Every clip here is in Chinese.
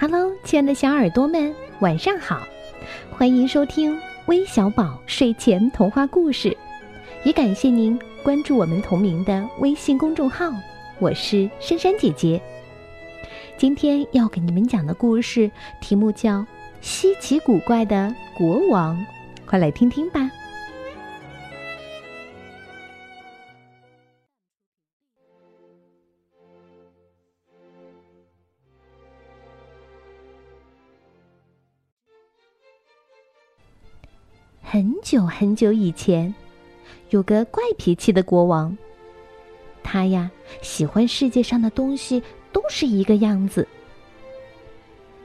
Hello，亲爱的小耳朵们，晚上好！欢迎收听微小宝睡前童话故事，也感谢您关注我们同名的微信公众号。我是珊珊姐姐。今天要给你们讲的故事题目叫《稀奇古怪的国王》，快来听听吧。很久很久以前，有个怪脾气的国王。他呀，喜欢世界上的东西都是一个样子。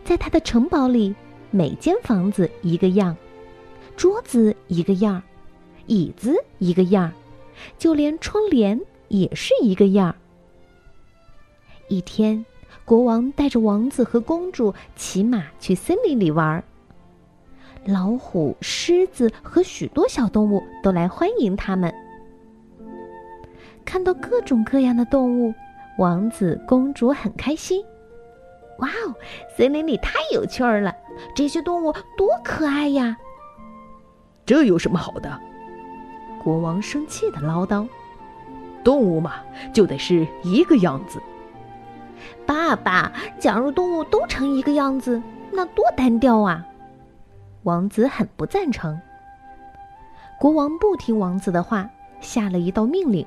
在他的城堡里，每间房子一个样，桌子一个样，椅子一个样，就连窗帘也是一个样。一天，国王带着王子和公主骑马去森林里玩儿。老虎、狮子和许多小动物都来欢迎他们。看到各种各样的动物，王子、公主很开心。哇哦，森林里太有趣儿了！这些动物多可爱呀！这有什么好的？国王生气的唠叨：“动物嘛，就得是一个样子。”爸爸，假如动物都成一个样子，那多单调啊！王子很不赞成。国王不听王子的话，下了一道命令：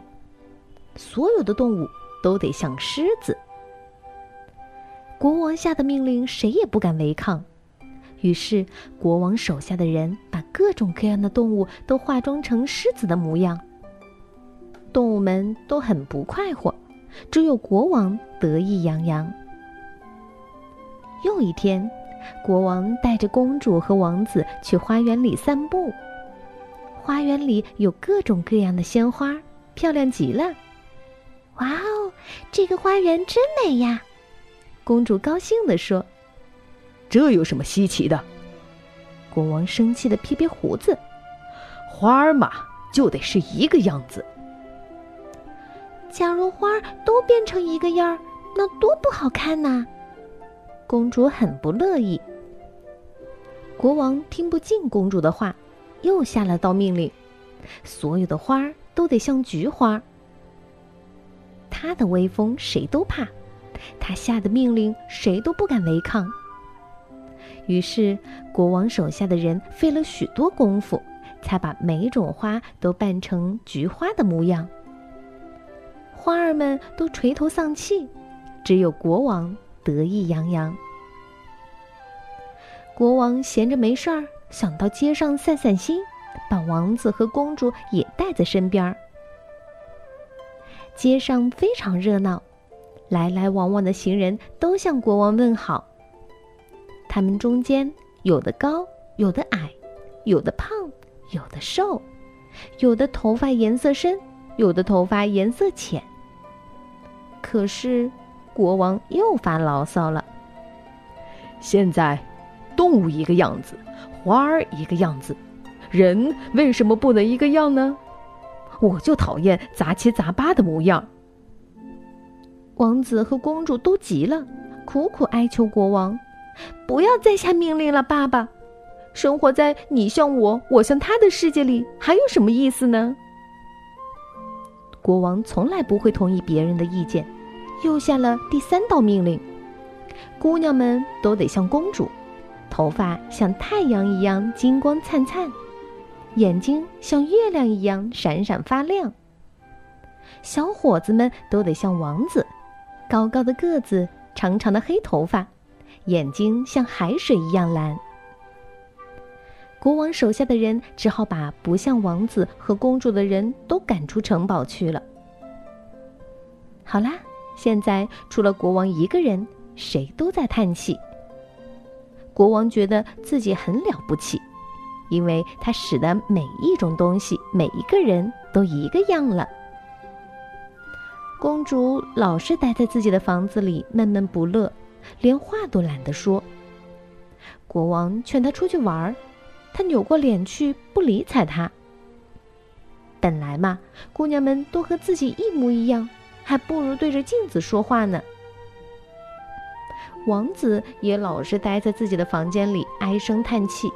所有的动物都得像狮子。国王下的命令，谁也不敢违抗。于是，国王手下的人把各种各样的动物都化妆成狮子的模样。动物们都很不快活，只有国王得意洋洋。又一天。国王带着公主和王子去花园里散步。花园里有各种各样的鲜花，漂亮极了。哇哦，这个花园真美呀！公主高兴地说：“这有什么稀奇的？”国王生气地撇撇胡子：“花儿嘛，就得是一个样子。假如花儿都变成一个样儿，那多不好看呐！”公主很不乐意。国王听不进公主的话，又下了道命令：所有的花儿都得像菊花。他的威风谁都怕，他下的命令谁都不敢违抗。于是，国王手下的人费了许多功夫，才把每种花都扮成菊花的模样。花儿们都垂头丧气，只有国王。得意洋洋。国王闲着没事儿，想到街上散散心，把王子和公主也带在身边。街上非常热闹，来来往往的行人都向国王问好。他们中间有的高，有的矮，有的胖，有的瘦，有的头发颜色深，有的头发颜色浅。可是。国王又发牢骚了。现在，动物一个样子，花儿一个样子，人为什么不能一个样呢？我就讨厌杂七杂八的模样。王子和公主都急了，苦苦哀求国王：“不要再下命令了，爸爸！生活在你像我，我像他的世界里，还有什么意思呢？”国王从来不会同意别人的意见。又下了第三道命令：姑娘们都得像公主，头发像太阳一样金光灿灿，眼睛像月亮一样闪闪发亮。小伙子们都得像王子，高高的个子，长长的黑头发，眼睛像海水一样蓝。国王手下的人只好把不像王子和公主的人都赶出城堡去了。好啦。现在除了国王一个人，谁都在叹气。国王觉得自己很了不起，因为他使得每一种东西、每一个人都一个样了。公主老是待在自己的房子里闷闷不乐，连话都懒得说。国王劝她出去玩儿，她扭过脸去不理睬他。本来嘛，姑娘们都和自己一模一样。还不如对着镜子说话呢。王子也老是待在自己的房间里唉声叹气。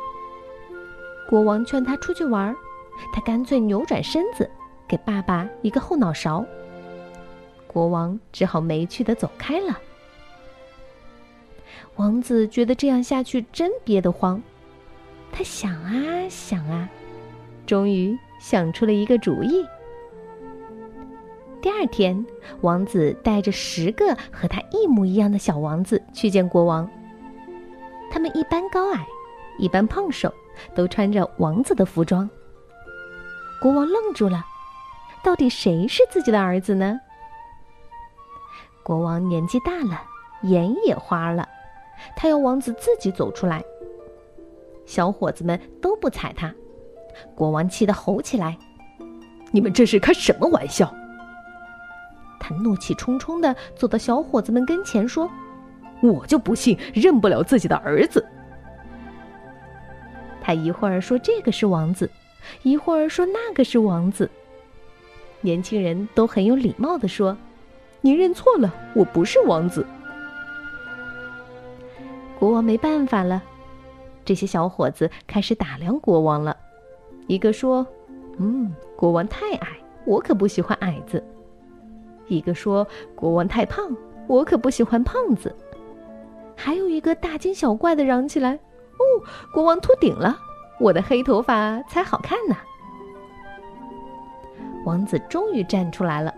国王劝他出去玩，他干脆扭转身子，给爸爸一个后脑勺。国王只好没趣的走开了。王子觉得这样下去真憋得慌，他想啊想啊，终于想出了一个主意。第二天，王子带着十个和他一模一样的小王子去见国王。他们一般高矮，一般胖瘦，都穿着王子的服装。国王愣住了，到底谁是自己的儿子呢？国王年纪大了，眼也花了，他要王子自己走出来。小伙子们都不睬他，国王气得吼起来：“你们这是开什么玩笑？”怒气冲冲的走到小伙子们跟前，说：“我就不信认不了自己的儿子。”他一会儿说这个是王子，一会儿说那个是王子。年轻人都很有礼貌的说：“你认错了，我不是王子。”国王没办法了，这些小伙子开始打量国王了。一个说：“嗯，国王太矮，我可不喜欢矮子。”一个说：“国王太胖，我可不喜欢胖子。”还有一个大惊小怪的嚷起来：“哦，国王秃顶了，我的黑头发才好看呢！”王子终于站出来了，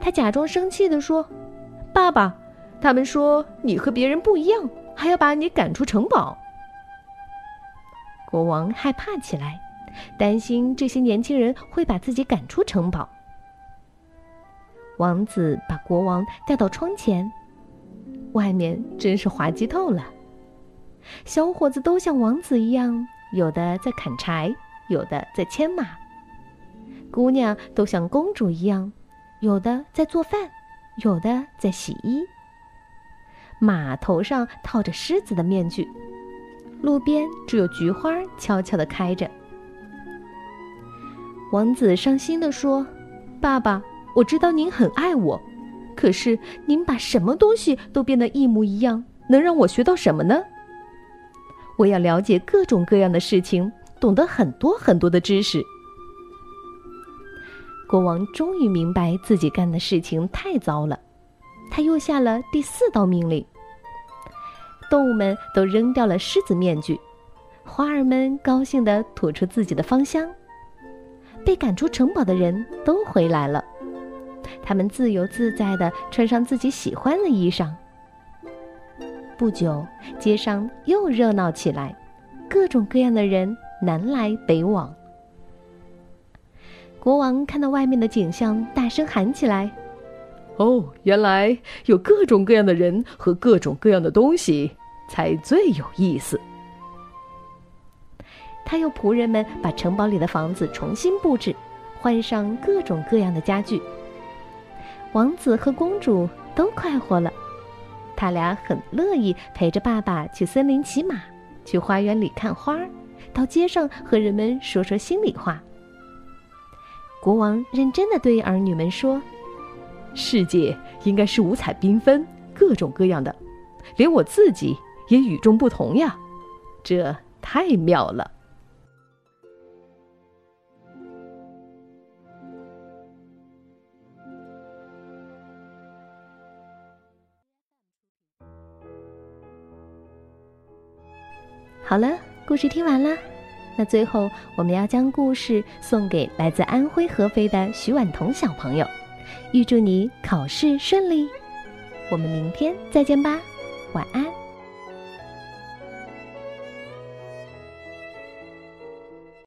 他假装生气的说：“爸爸，他们说你和别人不一样，还要把你赶出城堡。”国王害怕起来，担心这些年轻人会把自己赶出城堡。王子把国王带到窗前，外面真是滑稽透了。小伙子都像王子一样，有的在砍柴，有的在牵马；姑娘都像公主一样，有的在做饭，有的在洗衣。马头上套着狮子的面具，路边只有菊花悄悄的开着。王子伤心地说：“爸爸。”我知道您很爱我，可是您把什么东西都变得一模一样，能让我学到什么呢？我要了解各种各样的事情，懂得很多很多的知识。国王终于明白自己干的事情太糟了，他又下了第四道命令：动物们都扔掉了狮子面具，花儿们高兴地吐出自己的芳香，被赶出城堡的人都回来了。他们自由自在地穿上自己喜欢的衣裳。不久，街上又热闹起来，各种各样的人南来北往。国王看到外面的景象，大声喊起来：“哦，原来有各种各样的人和各种各样的东西，才最有意思。”他要仆人们把城堡里的房子重新布置，换上各种各样的家具。王子和公主都快活了，他俩很乐意陪着爸爸去森林骑马，去花园里看花，到街上和人们说说心里话。国王认真的对儿女们说：“世界应该是五彩缤纷、各种各样的，连我自己也与众不同呀，这太妙了。”好了，故事听完了，那最后我们要将故事送给来自安徽合肥的徐婉彤小朋友，预祝你考试顺利。我们明天再见吧，晚安。